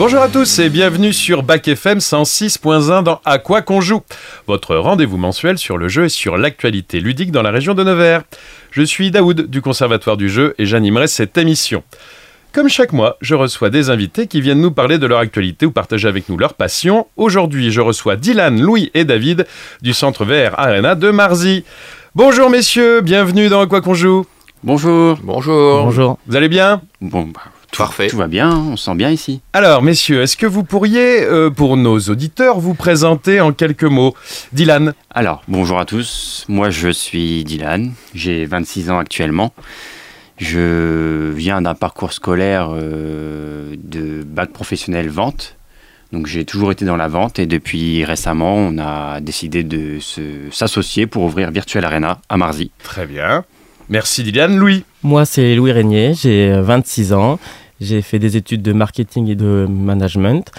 Bonjour à tous et bienvenue sur Bac FM 106.1 dans À quoi qu'on joue, votre rendez-vous mensuel sur le jeu et sur l'actualité ludique dans la région de Nevers. Je suis Daoud du Conservatoire du jeu et j'animerai cette émission. Comme chaque mois, je reçois des invités qui viennent nous parler de leur actualité ou partager avec nous leur passion. Aujourd'hui, je reçois Dylan, Louis et David du Centre VR Arena de Marzy. Bonjour messieurs, bienvenue dans À quoi qu'on joue. Bonjour. Bonjour. Bonjour. Vous allez bien? Bon, bah, tout, Parfait. Tout va bien, on se sent bien ici. Alors messieurs, est-ce que vous pourriez, euh, pour nos auditeurs, vous présenter en quelques mots Dylan Alors, bonjour à tous. Moi, je suis Dylan. J'ai 26 ans actuellement. Je viens d'un parcours scolaire euh, de bac professionnel vente. Donc, j'ai toujours été dans la vente et depuis récemment, on a décidé de s'associer pour ouvrir Virtual Arena à Marzy. Très bien. Merci Dylan. Louis Moi, c'est Louis Régnier, j'ai euh, 26 ans. J'ai fait des études de marketing et de management.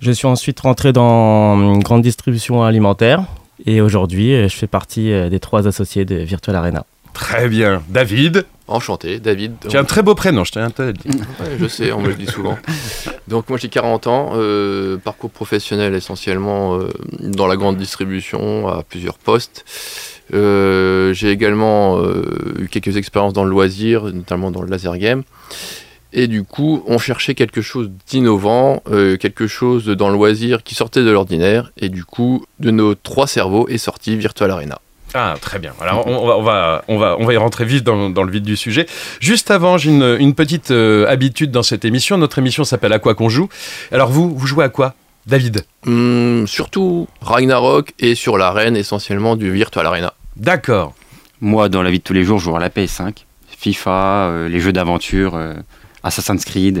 Je suis ensuite rentré dans une grande distribution alimentaire. Et aujourd'hui, euh, je fais partie euh, des trois associés de Virtual Arena. Très bien. David Enchanté, David. Tu as un très beau prénom, je tiens à te le dire. Ouais, je sais, on me le dit souvent. Donc moi j'ai 40 ans, euh, parcours professionnel essentiellement euh, dans la grande distribution à plusieurs postes. Euh, j'ai également euh, eu quelques expériences dans le loisir, notamment dans le laser game. Et du coup, on cherchait quelque chose d'innovant, euh, quelque chose dans le loisir qui sortait de l'ordinaire. Et du coup, de nos trois cerveaux est sorti Virtual Arena. Ah, très bien. Alors, on, va, on, va, on, va, on va y rentrer vite dans, dans le vif du sujet. Juste avant, j'ai une, une petite euh, habitude dans cette émission. Notre émission s'appelle À quoi qu'on joue. Alors, vous, vous jouez à quoi David? Hum, surtout Ragnarok et sur l'arène essentiellement du Virtual Arena. D'accord. Moi, dans la vie de tous les jours, je joue à la PS5, FIFA, euh, les jeux d'aventure, euh, Assassin's Creed.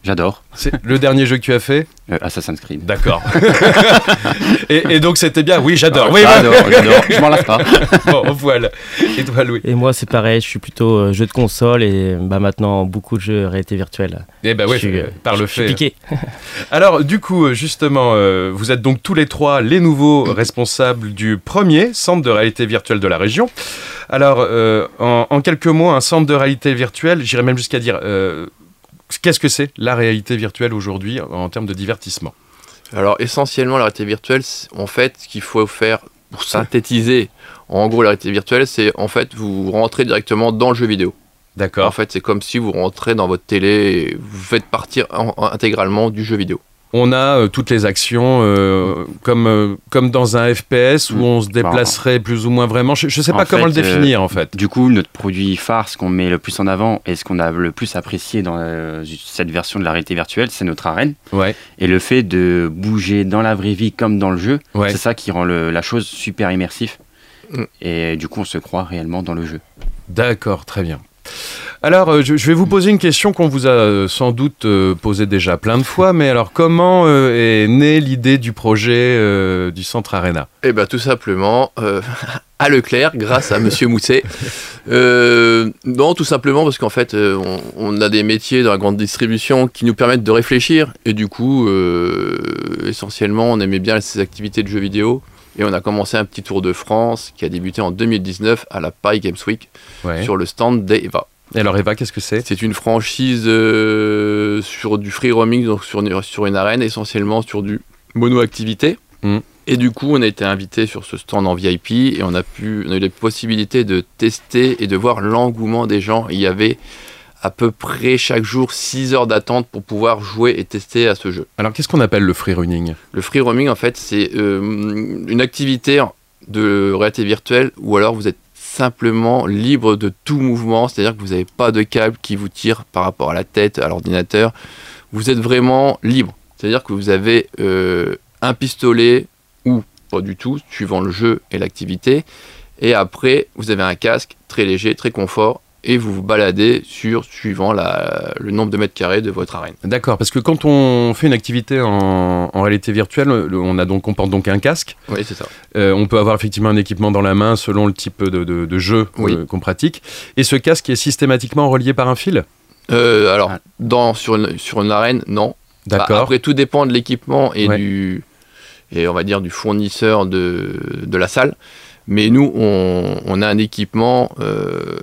Euh, J'adore C'est le dernier jeu que tu as fait euh, Assassin's Creed. D'accord. et, et donc, c'était bien. Oui, j'adore. Oui, j'adore, j'adore. Je m'en lasse pas. bon, au poil. Et toi, Louis Et moi, c'est pareil, je suis plutôt euh, jeu de console et bah, maintenant beaucoup de jeux réalité virtuelle. Eh ben oui, Je suis, euh, par le je suis fait. piqué. Alors, du coup, euh, justement, euh, vous êtes donc tous les trois les nouveaux responsables du premier centre de réalité virtuelle de la région. Alors, euh, en, en quelques mots, un centre de réalité virtuelle, j'irais même jusqu'à dire, euh, qu'est-ce que c'est la réalité virtuelle aujourd'hui en termes de divertissement? Alors essentiellement la réalité virtuelle, en fait, ce qu'il faut faire pour synthétiser, en gros la réalité virtuelle, c'est en fait vous rentrez directement dans le jeu vidéo. En D'accord. fait, c'est comme si vous rentrez dans votre télé et vous faites partir en- en- intégralement du jeu vidéo. On a euh, toutes les actions euh, comme, euh, comme dans un FPS où on se déplacerait plus ou moins vraiment. Je ne sais pas En comment le fait, euh, définir en fait. Du coup, notre produit phare, ce qu'on met le plus en avant et ce qu'on a le plus apprécié dans euh, cette version de la réalité virtuelle, c'est notre arène. Ouais. Et le fait de bouger dans la vraie vie comme dans le jeu, Ouais. c'est ça qui rend le- la chose super immersif. Mm. Et du coup, on se croit réellement dans le jeu. D'accord, très bien. Alors, euh, je, vais vous poser une question qu'on vous a euh, sans doute euh, posée déjà plein de fois, mais alors comment est née l'idée du projet du Centre Arena? Et bien tout simplement euh, à Leclerc, grâce à Monsieur Mousset. Euh, non, tout simplement parce qu'en fait, on, on a des métiers dans la grande distribution qui nous permettent de réfléchir. Et du coup, euh, essentiellement, on aimait bien ces activités de jeux vidéo. Et on a commencé un petit tour de France qui a débuté en 2019 à la Paris Games Week Ouais. sur le stand d'Eva. Et alors, Eva, qu'est-ce que c'est? C'est une franchise euh, sur du free roaming, donc sur une, sur une arène, essentiellement sur du mono-activité. Mm. Et du coup, on a été invité sur ce stand en VIP et on a, pu, on a eu la possibilité de tester et de voir l'engouement des gens. Il y avait à peu près chaque jour 6 heures d'attente pour pouvoir jouer et tester à ce jeu. Alors, qu'est-ce qu'on appelle le free running? Le free roaming, en fait, c'est euh, une activité de réalité virtuelle où alors vous êtes simplement libre de tout mouvement, c'est-à-dire que vous n'avez pas de câble qui vous tire par rapport à la tête, à l'ordinateur. Vous êtes vraiment libre. C'est-à-dire que vous avez euh, un pistolet ou pas du tout, suivant le jeu et l'activité. Et après, vous avez un casque très léger, très confort, et vous vous baladez sur suivant la- le nombre de mètres carrés de votre arène. D'accord, parce que quand on fait une activité en, en réalité virtuelle, le- on, a donc, on porte donc un casque. Oui, c'est ça. Euh, on peut avoir effectivement un équipement dans la main selon le type de, de- de jeu Oui. euh, qu'on pratique. Et ce casque est systématiquement relié par un fil? Euh, alors, Ah. dans, sur, une, sur une arène, non. Bah, D'accord. après, tout dépend de l'équipement et Ouais. du et on va dire du fournisseur de, de la salle. Mais nous, on, on a un équipement euh,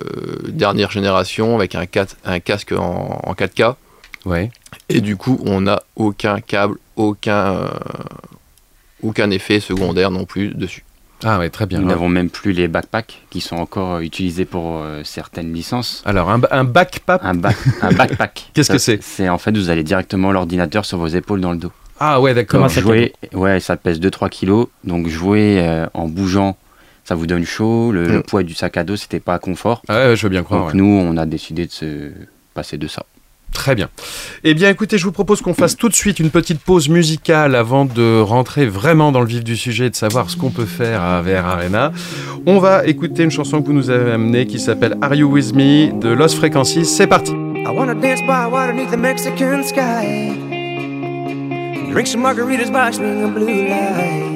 dernière génération avec un, 4 un casque en, en 4K Ouais. Et du coup, on n'a aucun câble, aucun, euh, aucun effet secondaire non plus dessus. Ah ouais, très bien. Nous n'avons même plus les backpacks qui sont encore euh, utilisés pour euh, certaines licences. Alors, un, ba- un backpack. Un, back- un backpack. Qu'est-ce que c'est C'est en fait, vous allez directement l'ordinateur sur vos épaules dans le dos. Ah ouais, d'accord. Comment ça jouer, ouais, ça pèse 2-3 kilos. Donc jouer euh, en bougeant, ça vous donne chaud. Le, le Mm. poids du sac à dos, c'était pas confort. Ah ouais, je veux bien croire. Donc ouais. nous, on a décidé de se passer de ça. Très bien. Eh bien, écoutez, je vous propose qu'on fasse tout de suite une petite pause musicale avant de rentrer vraiment dans le vif du sujet et de savoir ce qu'on peut faire à VR Arena. On va écouter une chanson que vous nous avez amenée qui s'appelle Are You With Me de Lost Frequencies. C'est parti. I wanna dance by water beneath the Mexican sky. Drink some margaritas by blue lights.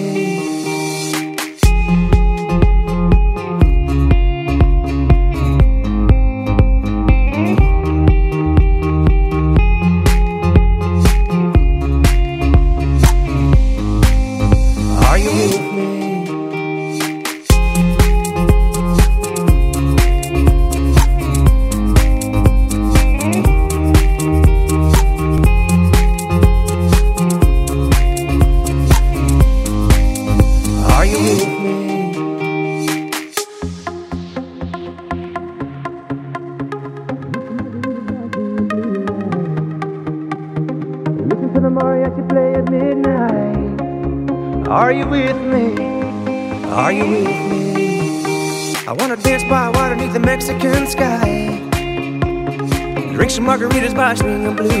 Margaritas by swinging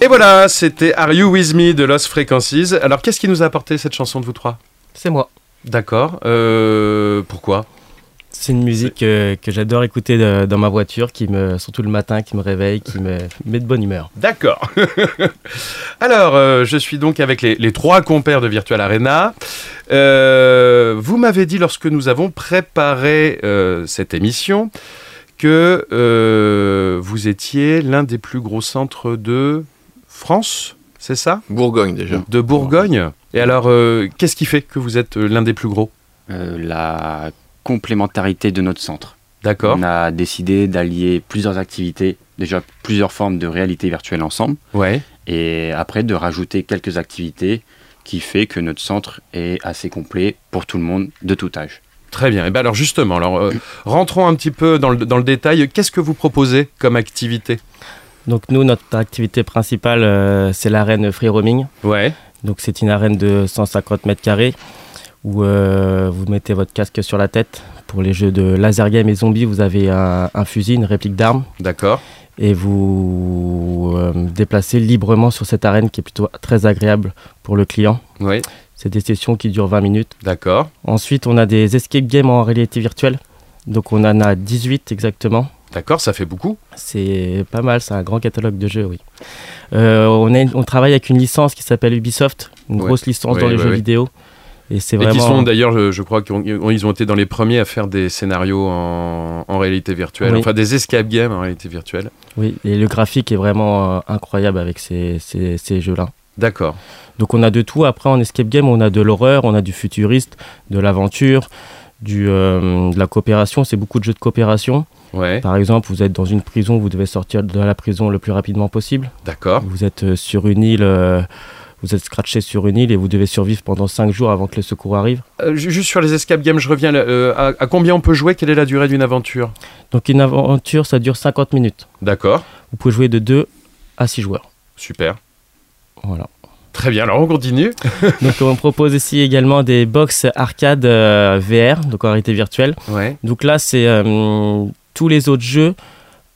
Et voilà, c'était Are You With Me de Lost Frequencies. Alors, qu'est-ce qui nous a apporté cette chanson de vous trois? C'est moi. D'accord. Euh, pourquoi? C'est une musique euh, que j'adore écouter de- dans ma voiture, qui me, surtout le matin, qui me réveille, qui me met de bonne humeur. D'accord. Alors, euh, je suis donc avec les, les trois compères de Virtual Arena. Euh, vous m'avez dit lorsque nous avons préparé cette émission que vous étiez l'un des plus gros centres de France, c'est ça? Bourgogne déjà. De Bourgogne. Et alors, euh, qu'est-ce qui fait que vous êtes euh, l'un des plus gros? Euh, la complémentarité de notre centre. D'accord. On a décidé d'allier plusieurs activités, déjà plusieurs formes de réalité virtuelle ensemble, Ouais. et après de rajouter quelques activités qui fait que notre centre est assez complet pour tout le monde de tout âge. Très bien. Et ben alors justement, alors euh, rentrons un petit peu dans le, dans le détail. Qu'est-ce que vous proposez comme activité? Donc nous, notre activité principale, euh, c'est l'arène Free Roaming. Ouais. Donc c'est une arène de 150 mètres carrés où euh, vous mettez votre casque sur la tête. Pour les jeux de laser game et zombies, vous avez un, un fusil, une réplique d'arme, D'accord. et vous euh, déplacez librement sur cette arène qui est plutôt très agréable pour le client. Oui. C'est des sessions qui durent 20 minutes. D'accord. Ensuite, on a des escape games en réalité virtuelle. Donc on en a 18 exactement. D'accord, ça fait beaucoup. C'est pas mal, c'est un grand catalogue de jeux, oui. Euh, on, travaille avec une licence qui s'appelle Ubisoft, une Ouais. grosse licence Ouais, dans les jeux vidéo. Et c'est Et vraiment. qui sont d'ailleurs, je, je crois qu'ils ont, été dans les premiers à faire des scénarios en, en réalité virtuelle, Oui. enfin des escape games en réalité virtuelle. Oui, et le graphique est vraiment euh, incroyable avec ces, ces- ces jeux-là. D'accord. Donc on a de tout. Après, en escape game, on a de l'horreur, on a du futuriste, de l'aventure, du, euh, de la coopération. C'est beaucoup de jeux de coopération. Ouais. Par exemple, vous êtes dans une prison, vous devez sortir de la prison le plus rapidement possible. D'accord. Vous êtes euh, sur une île, euh, vous êtes scratché sur une île et vous devez survivre pendant 5 jours avant que le secours arrive. Euh, ju- juste sur les escape games, je reviens. euh, à, à combien on peut jouer? Quelle est la durée d'une aventure? Donc une aventure, ça dure 50 minutes. D'accord, Vous pouvez jouer de 2 à 6 joueurs. super. Voilà. Très bien, alors on continue. Donc on propose ici également des box arcade euh, VR, donc en réalité virtuelle. Ouais. Donc là, c'est tous les autres jeux,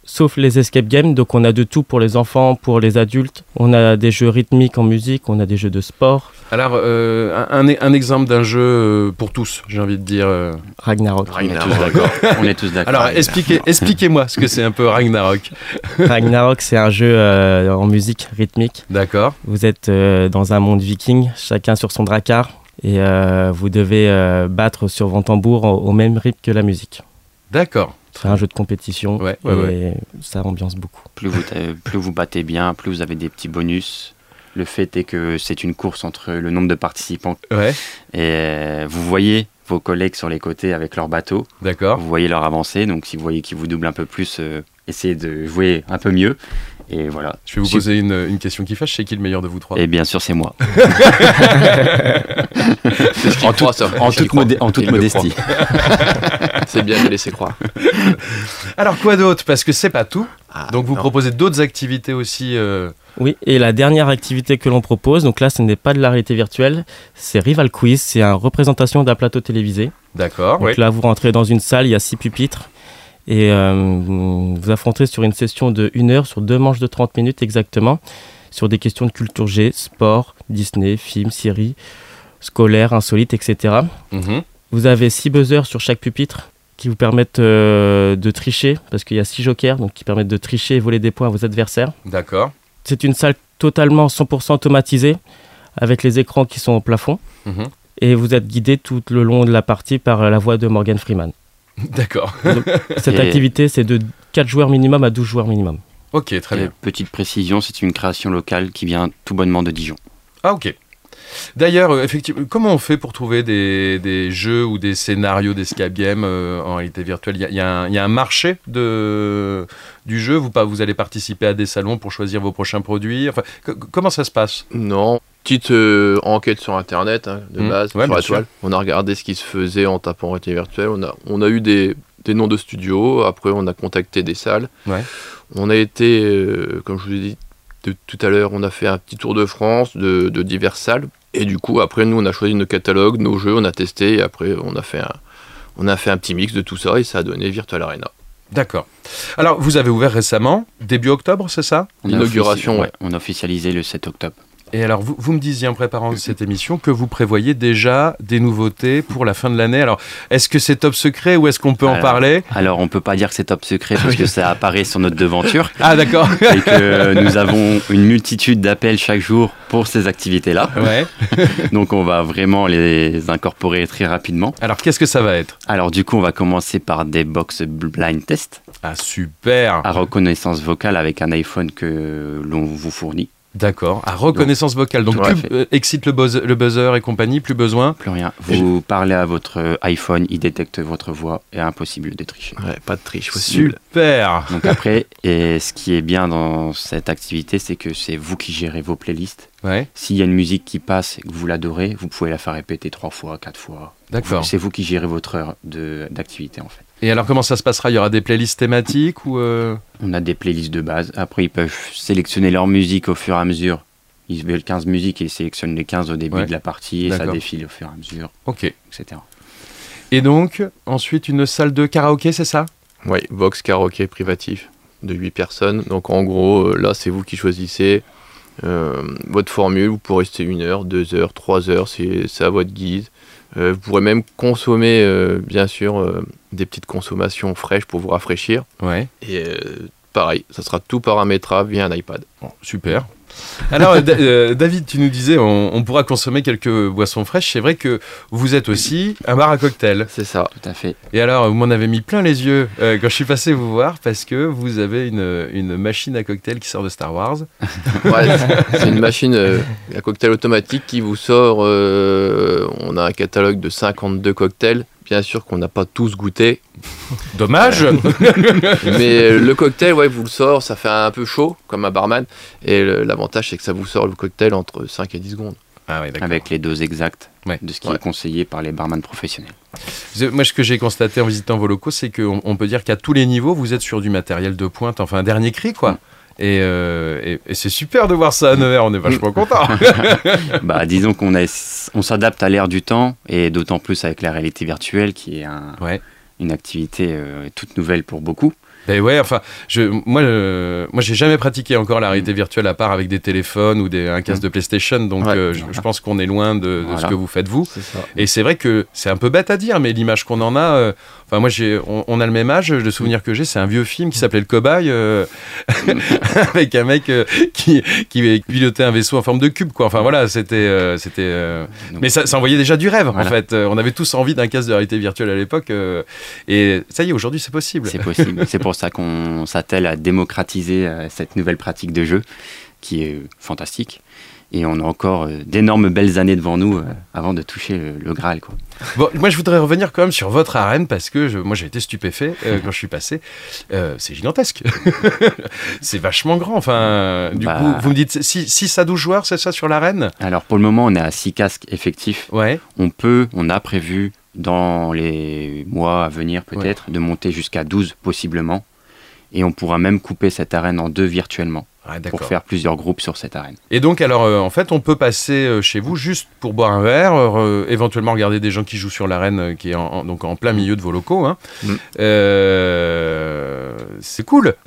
sauf les escape games. Donc on a de tout pour les enfants, pour les adultes. On a des jeux rythmiques en musique, on a des jeux de sport. Alors, euh, un, exemple d'un jeu euh, pour tous, j'ai envie de dire. euh. Ragnarok. On est tous d'accord. On est tous d'accord. Alors, expliquez, expliquez-moi ce que c'est un peu Ragnarok. Ragnarok, c'est un jeu euh, en musique rythmique. D'accord. Vous êtes euh, dans un monde viking, chacun sur son drakkar. Et euh, vous devez euh, battre sur vos tambours au, au même rythme que la musique. D'accord. C'est un jeu de compétition Ouais, et ouais, ça ambiance beaucoup. Plus vous, euh, plus vous battez bien, plus vous avez des petits bonus. Le fait est que c'est une course entre le nombre de participants Ouais, et euh, vous voyez vos collègues sur les côtés avec leur bateau, d'accord. vous voyez leur avancée, donc si vous voyez qu'ils vous doublent un peu plus, euh, essayez de jouer un peu mieux. Et voilà. Je vais vous poser une, une question qui fâche. C'est qui le meilleur de vous trois? Et bien sûr, c'est moi. Ce En, croit, toute- ça. en C'est ce qu'il toute, croit. modé- en toute Il le modestie. C'est bien de laisser croire. Alors, quoi d'autre? Parce que c'est pas tout. Ah, Donc, vous non. proposez d'autres activités aussi. euh, Oui, et la dernière activité que l'on propose, donc là ce n'est pas de la réalité virtuelle, c'est Rival Quiz, c'est une représentation d'un plateau télévisé. D'accord. Donc là vous rentrez dans une salle, il y a six pupitres, et euh, vous vous affronterez sur une session de 1 heure, sur deux manches de 30 minutes exactement, sur des questions de culture G, sport, Disney, films, séries, scolaires, insolites, etc. Mhm. Vous avez six buzzers sur chaque pupitre qui vous permettent euh, de tricher, parce qu'il y a six jokers, donc qui permettent de tricher et voler des points à vos adversaires. D'accord. C'est une salle totalement 100% automatisée, avec les écrans qui sont au plafond. Mhm. Et vous êtes guidé tout le long de la partie par la voix de Morgan Freeman. D'accord. Cette Et- activité, c'est de 4 joueurs minimum à 12 joueurs minimum. Ok, très Et bien. petite précision, c'est une création locale qui vient tout bonnement de Dijon. Ah, ok. D'ailleurs, euh, effectivement, comment on fait pour trouver des, des jeux ou des scénarios d'escape game euh, en réalité virtuelle? Il y a, y un- il y a un marché de, du jeu? Vous, pas, vous allez participer à des salons pour choisir vos prochains produits? Enfin, co- Comment ça se passe? Non. Petite euh, enquête sur internet hein, de Mmh. base, Ouais, sur la toile. On a regardé ce qui se faisait en tapant réalité virtuelle. On a, on a eu des, des noms de studios. Après, on a contacté des salles. Ouais. On a été, euh, comme je vous ai dit de- tout à l'heure, on a fait un petit tour de France de, de diverses salles. Et du coup, après, nous, on a choisi nos catalogues, nos jeux, on a testé. Et après, on a fait un, on a fait un petit mix de tout ça et ça a donné Virtual Arena. D'accord. Alors, vous avez ouvert récemment, début octobre, c'est ça? L'inauguration, ouais. On a officialisé le 7 octobre. Et alors, vous, vous me disiez en préparant cette émission que vous prévoyez déjà des nouveautés pour la fin de l'année. Alors, est-ce que c'est top secret ou est-ce qu'on peut en parler? Alors, on peut pas dire que c'est top secret parce que ça apparaît sur notre devanture Ah, d'accord. et que nous avons une multitude d'appels chaque jour pour ces activités-là. ouais. Donc, on va vraiment les incorporer très rapidement. Alors, qu'est-ce que ça va être? Alors, du coup, on va commencer par des box blind test Ah, super. à reconnaissance vocale avec un iPhone que l'on vous fournit. D'accord. À reconnaissance vocale. Donc, plus, euh, excite le, buzz- le buzzer et compagnie, plus besoin. Plus rien. Vous parlez à votre iPhone, il détecte votre voix et impossible de tricher. Ouais, pas de triche possible. Super. Donc après, et ce qui est bien dans cette activité, c'est que c'est vous qui gérez vos playlists. Ouais. S'il y a une musique qui passe et que vous l'adorez, vous pouvez la faire répéter trois fois, quatre fois. D'accord. C'est vous qui gérez votre heure de- d'activité en fait. Et alors, comment ça se passera? Il y aura des playlists thématiques ou euh, On a des playlists de base. Après, ils peuvent sélectionner leur musique au fur et à mesure. Ils veulent 15 musiques et ils sélectionnent les 15 au début Ouais. de la partie et ça défile au fur et à mesure, Ok. etc. Et donc, ensuite, une salle de karaoké, c'est ça? Oui, box karaoké privatif de 8 personnes. Donc en gros, euh, là, c'est vous qui choisissez euh, votre formule. Vous pourrez rester une heure, deux heures, trois heures, c'est à votre guise. Euh, vous pourrez même consommer, euh, bien sûr, des petites consommations fraîches pour vous rafraîchir. Ouais. Et pareil, ça sera tout paramétrable via un iPad. Bon, super. Alors, euh, Da- David, tu nous disais, on, on pourra consommer quelques boissons fraîches. C'est vrai que vous êtes aussi un bar à cocktail. C'est ça. Tout à fait. Et alors, vous m'en avez mis plein les yeux euh, quand je suis passé vous voir parce que vous avez une, une machine à cocktail qui sort de Star Wars. Ouais, c'est- une machine euh, à cocktail automatique qui vous sort. on a un catalogue de 52 cocktails. Bien sûr qu'on n'a pas tous goûté, Dommage mais euh, le cocktail, ouais, vous le sort, ça fait un peu chaud, comme un barman. Et l'avantage, c'est que ça vous sort le cocktail entre 5 et 10 secondes. Ah ouais, avec les doses exactes Ouais. de ce qui Ouais. est conseillé par les barman professionnels. Moi, ce que j'ai constaté en visitant vos locaux, c'est qu'on on peut dire qu'à tous les niveaux, vous êtes sur du matériel de pointe, enfin un dernier cri, quoi. Et, euh, et- et c'est super de voir ça à Nevers, on est vachement content. bah, disons qu'on on s'adapte à l'ère du temps et d'autant plus avec la réalité virtuelle qui est un- Ouais. une activité euh, toute nouvelle pour beaucoup. Ben ouais, enfin, je, moi, euh, moi, j'ai jamais pratiqué encore la réalité virtuelle à part avec des téléphones ou des, un casque de PlayStation, donc Ouais. euh, je, je pense qu'on est loin de, de ce que vous faites vous. Et c'est vrai que c'est un peu bête à dire, mais l'image qu'on en a, euh, enfin moi j'ai, on, on a le même âge. Le souvenir que j'ai, c'est un vieux film qui s'appelait Le Cobaye, euh, avec un mec qui, qui pilotait un vaisseau en forme de cube, quoi. Enfin voilà, c'était, c'était. Mais ça, ça envoyait déjà du rêve, en fait. On avait tous envie d'un casque de réalité virtuelle à l'époque, et ça y est, aujourd'hui c'est possible. C'est possible. c'est pour ça qu'on s'attelle à démocratiser euh, cette nouvelle pratique de jeu qui est euh, fantastique. Et on a encore euh, d'énormes belles années devant nous euh, avant de toucher le, le Graal. Quoi. Bon, moi, je voudrais revenir quand même sur votre arène parce que je- moi, j'ai été stupéfait euh, quand je suis passé. Euh, c'est gigantesque. c'est vachement grand. Enfin, du Bah. coup, vous me dites 6 à 12 joueurs, c'est ça sur l'arène? Alors pour le moment, on est à 6 casques effectifs. Ouais. On peut, on a prévu dans les mois à venir peut-être de monter jusqu'à 12 possiblement. Et on pourra même couper cette arène en deux virtuellement Ouais, pour faire plusieurs groupes sur cette arène. Et donc, alors, euh, en fait, on peut passer euh, chez vous juste pour boire un verre, euh, éventuellement regarder des gens qui jouent sur l'arène qui est en, en- donc en plein milieu de vos locaux. hein. Mm. Euh, c'est cool.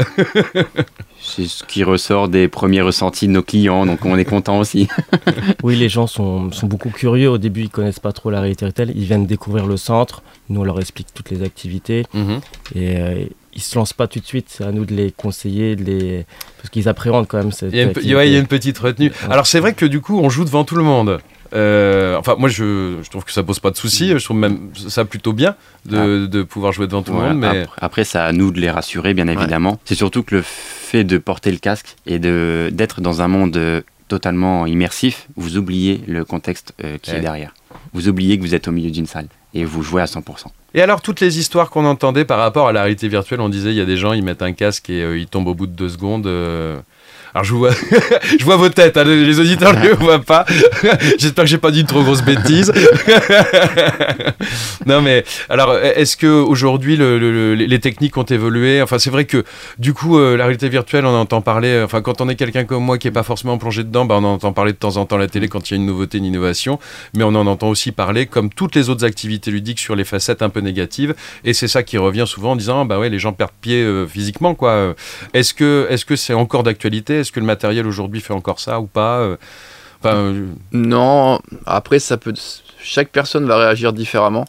C'est ce qui ressort des premiers ressentis de nos clients, donc on est content aussi. Oui, les gens sont, sont beaucoup curieux. Au début, ils connaissent pas trop la réalité virtuelle. Ils viennent découvrir le centre. Nous, on leur explique toutes les activités. Mhm. Et euh, ils se lancent pas tout de suite. C'est à nous de les conseiller, de les... parce qu'ils appréhendent quand même cette Il y, a une, pe- activité. ouais, il y a une petite retenue. Ouais. Alors c'est vrai que du coup on joue devant tout le monde. Euh, enfin moi je, je trouve que ça pose pas de souci. Je trouve même ça plutôt bien de, de pouvoir jouer devant tout le monde. Mais Après, c'est à nous de les rassurer, bien évidemment. C'est surtout que le fait de porter le casque et de d'être dans un monde totalement immersif, vous oubliez le contexte euh, qui Ouais. est derrière. Vous oubliez que vous êtes au milieu d'une salle et vous jouez à 100%. et alors toutes les histoires qu'on entendait par rapport à la réalité virtuelle, on disait il y a des gens ils mettent un casque et euh, ils tombent au bout de deux secondes. euh. Alors je vois, je vois vos têtes, hein, les auditeurs ne les voient pas. J'espère que j'ai pas dit une trop grosse bêtise. non mais alors est-ce que aujourd'hui le- le- le- les techniques ont évolué? Enfin c'est vrai que du coup euh, la réalité virtuelle on entend parler. euh, Enfin quand on est quelqu'un comme moi qui est pas forcément plongé dedans, bah, on en entend parler de temps en temps à la télé quand il y a une nouveauté, une innovation. Mais on en entend aussi parler comme toutes les autres activités ludiques sur les facettes un peu négatives. Et c'est ça qui revient souvent en disant bah ouais les gens perdent pied euh, physiquement quoi. Est-ce que est-ce que c'est encore d'actualité? Est-ce que le matériel aujourd'hui fait encore ça ou pas Euh, euh, Non, après, ça peut. Chaque personne va réagir différemment.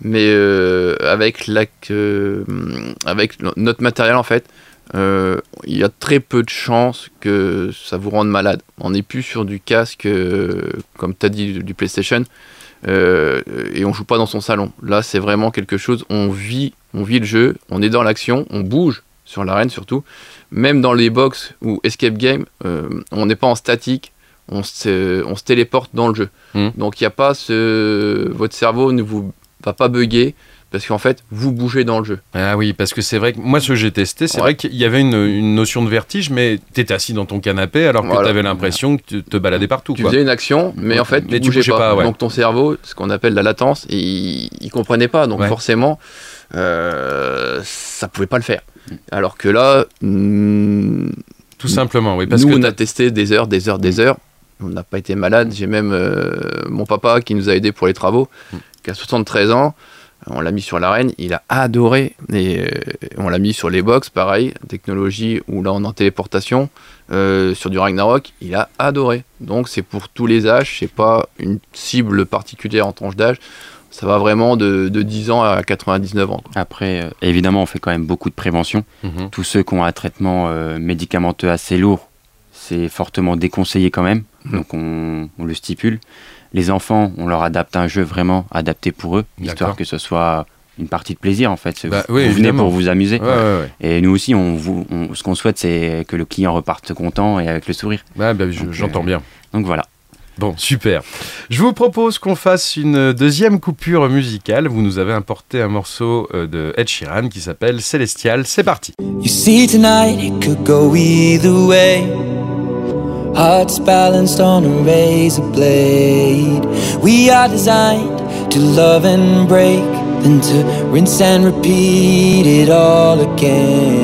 Mais euh, avec, la, avec no- notre matériel, en fait, il y a très peu de chances que ça vous rende malade. On n'est plus sur du casque, comme tu as dit, du PlayStation, et on joue pas dans son salon. Là, c'est vraiment quelque chose, on vit, on vit le jeu, on est dans l'action, on bouge sur l'arène surtout. Même dans les box ou escape game, euh, on n'est pas en statique, on se, on se téléporte dans le jeu. Mhm. Donc il y a pas ce, votre cerveau ne vous va pas bugger parce qu'en fait vous bougez dans le jeu. ah oui, parce que c'est vrai que moi ce que j'ai testé, c'est Ouais. vrai qu'il y avait une, une notion de vertige, mais t'étais assis dans ton canapé alors que Voilà. t'avais l'impression que tu te baladais partout. Tu quoi. faisais une action, mais en fait Mais tu tu bougeais bougeais pas. pas, ouais. Donc ton cerveau, ce qu'on appelle la latence, il, il comprenait pas. Donc Ouais. forcément, euh, ça pouvait pas le faire. Alors que là, mm, Tout simplement, oui, parce nous que on a testé des heures, des heures, des heures. On n'a pas été malade. J'ai même euh, mon papa qui nous a aidés pour les travaux, Mm. qui a 73 ans. On l'a mis sur l'arène, il a adoré. Et euh, on l'a mis sur les box, pareil, technologie où là on est en téléportation. euh, sur du Ragnarok, il a adoré. Donc c'est pour tous les âges, c'est pas une cible particulière en tranche d'âge. Ça va vraiment de, de 10 ans à 99 ans. quoi. Après, euh, évidemment, on fait quand même beaucoup de prévention. Mhm. Tous ceux qui ont un traitement euh, médicamenteux assez lourd, c'est fortement déconseillé quand même. Mhm. Donc on, on le stipule. Les enfants, on leur adapte un jeu vraiment adapté pour eux, histoire que ce soit une partie de plaisir en fait. Bah, vous oui, vous venez évidemment. pour vous amuser. Ouais, ouais, ouais. Et nous aussi, on, vous- on- ce qu'on souhaite, c'est que le client reparte content et avec le sourire. Bah, j'entends euh, bien. Donc voilà. Bon, super. Je vous propose qu'on fasse une deuxième coupure musicale. Vous nous avez importé un morceau euh, de Ed Sheeran qui s'appelle Célestial. C'est parti. You see, tonight it could go either way. hearts balanced on a razor blade. We are designed to love and break, then to rinse and repeat it all again.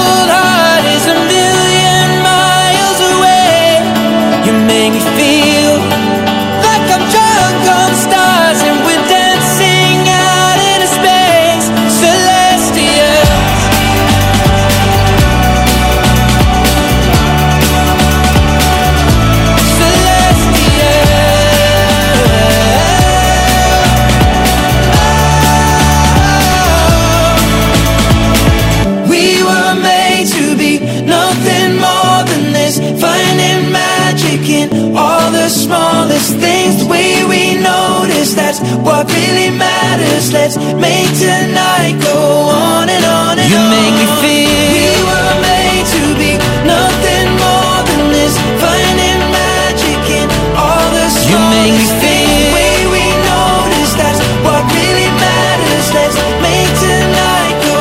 Let's make tonight go on and on and you on. You make me feel we were made to be nothing more than this. Finding magic in all the smallest you make me feel the way we notice, that's what really matters. Let's make tonight go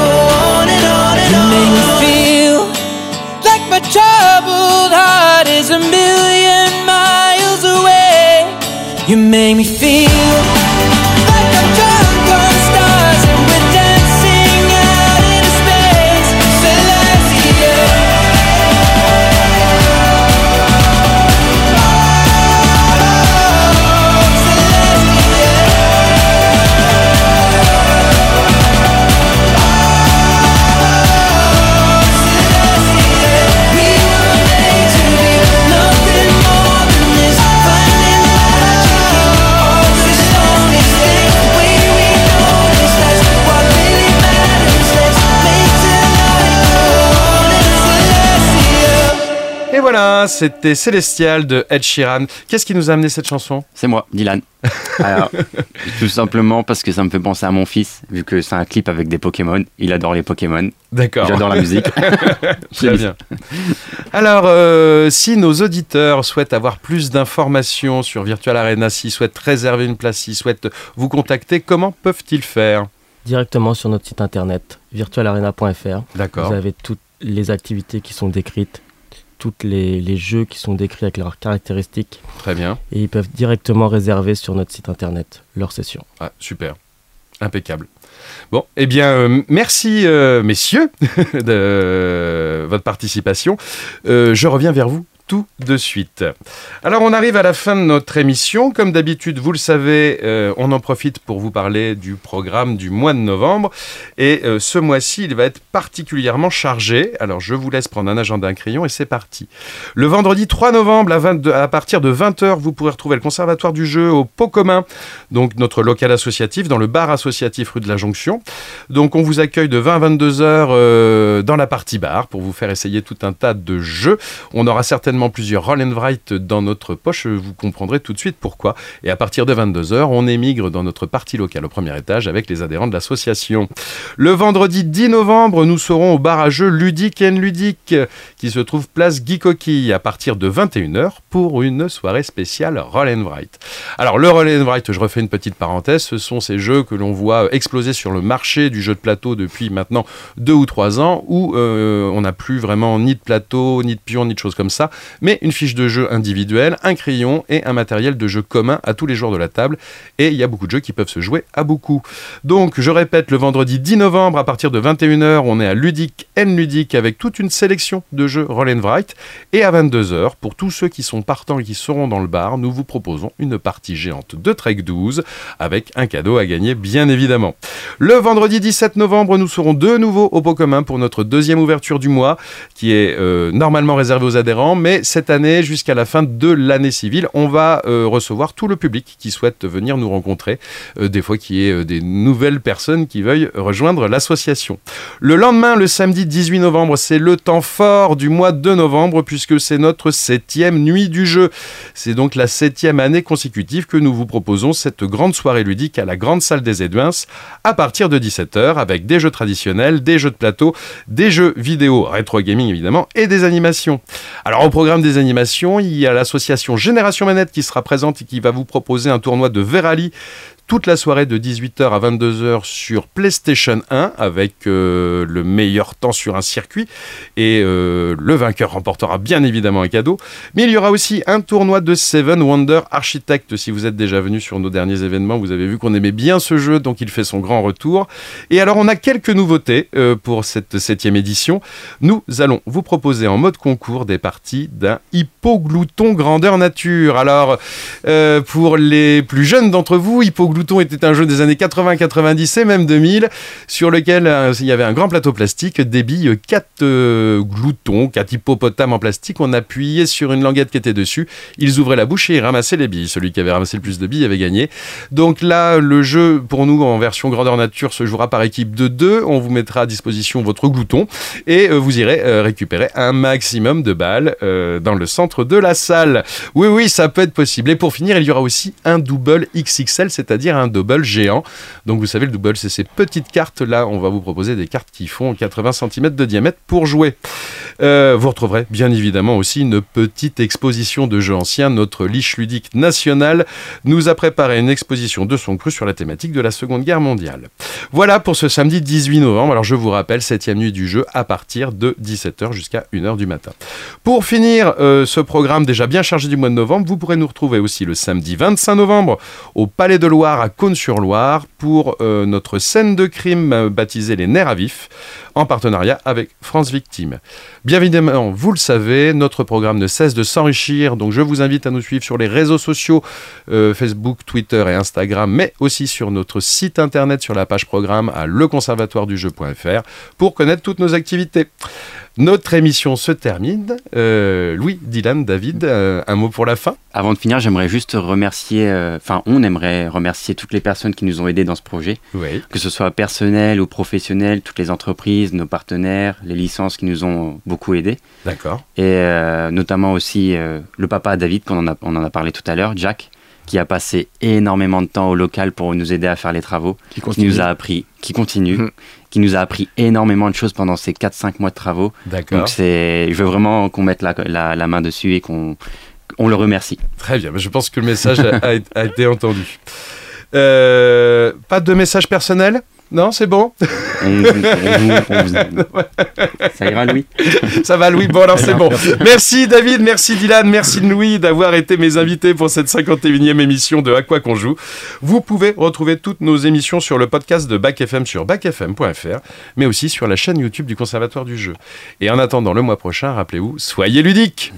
on and on and on. You make me feel like my troubled heart is a million miles away. You make me feel c'était Célestial de Ed Sheeran. Qu'est-ce qui nous a amené cette chanson? C'est moi, Dylan. Alors, tout simplement parce que ça me fait penser à mon fils, vu que c'est un clip avec des Pokémon. Il adore les Pokémon. D'accord. J'adore la musique. Très bien. Alors, euh, si nos auditeurs souhaitent avoir plus d'informations sur Virtual Arena, s'ils souhaitent réserver une place, s'ils souhaitent vous contacter, comment peuvent-ils faire? Directement sur notre site internet virtualarena.fr. D'accord. Vous avez toutes les activités qui sont décrites, tous les, les jeux qui sont décrits avec leurs caractéristiques. Très bien. Et ils peuvent directement réserver sur notre site internet leur session. Ah, super. Impeccable. Bon, eh bien, euh, merci, euh, messieurs, de euh, votre participation. Euh, je reviens vers vous tout de suite. Alors, on arrive à la fin de notre émission. Comme d'habitude, vous le savez, euh, on en profite pour vous parler du programme du mois de novembre. Et euh, ce mois-ci, il va être particulièrement chargé. Alors, je vous laisse prendre un agenda, un crayon et c'est parti. Le vendredi 3 novembre, à, 22 à partir de 20h, vous pourrez retrouver le Conservatoire du jeu au Pot commun, donc notre local associatif, dans le bar associatif rue de la Jonction. Donc, on vous accueille de 20 à 22h euh, dans la partie bar pour vous faire essayer tout un tas de jeux. On aura certainement plusieurs roll write dans notre poche, vous comprendrez tout de suite pourquoi. Et à partir de 22h, on émigre dans notre partie locale au premier étage avec les adhérents de l'association. Le vendredi 10 novembre, nous serons au bar à jeux Ludique and Ludique qui se trouve place Guy Coquille à partir de 21h pour une soirée spéciale roll write. Alors le roll write, je refais une petite parenthèse, ce sont ces jeux que l'on voit exploser sur le marché du jeu de plateau depuis maintenant deux ou trois ans où euh, on n'a plus vraiment ni de plateau, ni de pion, ni de choses comme ça, mais une fiche de jeu individuelle, un crayon et un matériel de jeu commun à tous les joueurs de la table. Et il y a beaucoup de jeux qui peuvent se jouer à beaucoup. Donc je répète, le vendredi 10 novembre à partir de 21h, on est à Ludique N Ludique avec toute une sélection de jeux Roll and Write. Et à 22h, pour tous ceux qui sont partants et qui seront dans le bar, nous vous proposons une partie géante de Trek 12 avec un cadeau à gagner bien évidemment. Le vendredi 17 novembre, nous serons de nouveau au pot commun pour notre deuxième ouverture du mois qui est euh, normalement réservée aux adhérents, mais cette année, jusqu'à la fin de l'année civile, on va euh, recevoir tout le public qui souhaite venir nous rencontrer, euh, des fois qui est des nouvelles personnes qui veuillent rejoindre l'association. Le lendemain, le samedi 18 novembre, c'est le temps fort du mois de novembre puisque c'est notre septième nuit du jeu. C'est donc la septième année consécutive que nous vous proposons cette grande soirée ludique à la grande salle des Edwins à partir de 17h avec des jeux traditionnels, des jeux de plateau, des jeux vidéo rétro gaming évidemment et des animations. Alors au programme des animations, il y a l'association Génération Manette qui sera présente et qui va vous proposer un tournoi de Verali toute la soirée de 18h à 22h sur PlayStation 1 avec euh, le meilleur temps sur un circuit et euh, le vainqueur remportera bien évidemment un cadeau. Mais il y aura aussi un tournoi de Seven Wonder Architect. Si vous êtes déjà venu sur nos derniers événements, vous avez vu qu'on aimait bien ce jeu, donc il fait son grand retour. Et alors on a quelques nouveautés euh, pour cette septième édition. Nous allons vous proposer en mode concours des parties d'un hypoglouton grandeur nature. Alors pour les plus jeunes d'entre vous, hypoglouton Glouton était un jeu des années 80-90 et même 2000 sur lequel euh, il y avait un grand plateau plastique, des billes, quatre euh, gloutons, quatre hippopotames en plastique. On appuyait sur une languette qui était dessus. Ils ouvraient la bouche et ils ramassaient les billes. Celui qui avait ramassé le plus de billes avait gagné. Donc là, le jeu pour nous en version grandeur nature se jouera par équipe de deux. On vous mettra à disposition votre glouton et euh, vous irez récupérer un maximum de balles dans le centre de la salle. Oui, oui, ça peut être possible. Et pour finir, il y aura aussi un double XXL, c'est-à-dire un double géant. Donc vous savez, le double, c'est ces petites cartes. Là, on va vous proposer des cartes qui font 80 cm de diamètre pour jouer. Euh, vous retrouverez bien évidemment aussi une petite exposition de jeux anciens. Notre Liche ludique national nous a préparé une exposition de son cru sur la thématique de la Seconde Guerre mondiale. Voilà pour ce samedi 18 novembre. Alors je vous rappelle, septième nuit du jeu à partir de 17h jusqu'à 1h du matin. Pour finir euh, ce programme déjà bien chargé du mois de novembre, vous pourrez nous retrouver aussi le samedi 25 novembre au Palais de Loire à Cône-sur-Loire pour euh, notre scène de crime euh, baptisée Les Nerfs à Vif en partenariat avec France Victime. Bien évidemment, vous le savez, notre programme ne cesse de s'enrichir, donc je vous invite à nous suivre sur les réseaux sociaux, euh, Facebook, Twitter et Instagram, mais aussi sur notre site internet sur la page programme à leconservatoiredujeu.fr pour connaître toutes nos activités. Notre émission se termine. Euh, Louis, Dylan, David, euh, un mot pour la fin Avant de finir, j'aimerais juste remercier, euh, enfin, on aimerait remercier toutes les personnes qui nous ont aidés dans ce projet, Oui. que ce soit personnel ou professionnel, toutes les entreprises, nos partenaires, les licences qui nous ont beaucoup aidés, D'accord. et notamment aussi le papa David, qu'on en a, on en a parlé tout à l'heure, Jack, qui a passé énormément de temps au local pour nous aider à faire les travaux, Qui qui nous a appris, qui continue, Mhm. qui nous a appris énormément de choses pendant ces 4-5 mois de travaux. D'accord. Donc c'est, je veux vraiment qu'on mette la, la, la main dessus et qu'on on le remercie. Très bien, je pense que le message a été entendu. Euh, pas de message personnel? Non, c'est bon. Ça ira, Louis Ça va Louis Bon alors c'est bon. Merci David, merci Dylan, merci Louis d'avoir été mes invités pour cette 51e émission de À quoi qu'on joue. Vous pouvez retrouver toutes nos émissions sur le podcast de Bac FM sur bacfm.fr, mais aussi sur la chaîne YouTube du Conservatoire du jeu. Et en attendant le mois prochain, rappelez-vous, soyez ludiques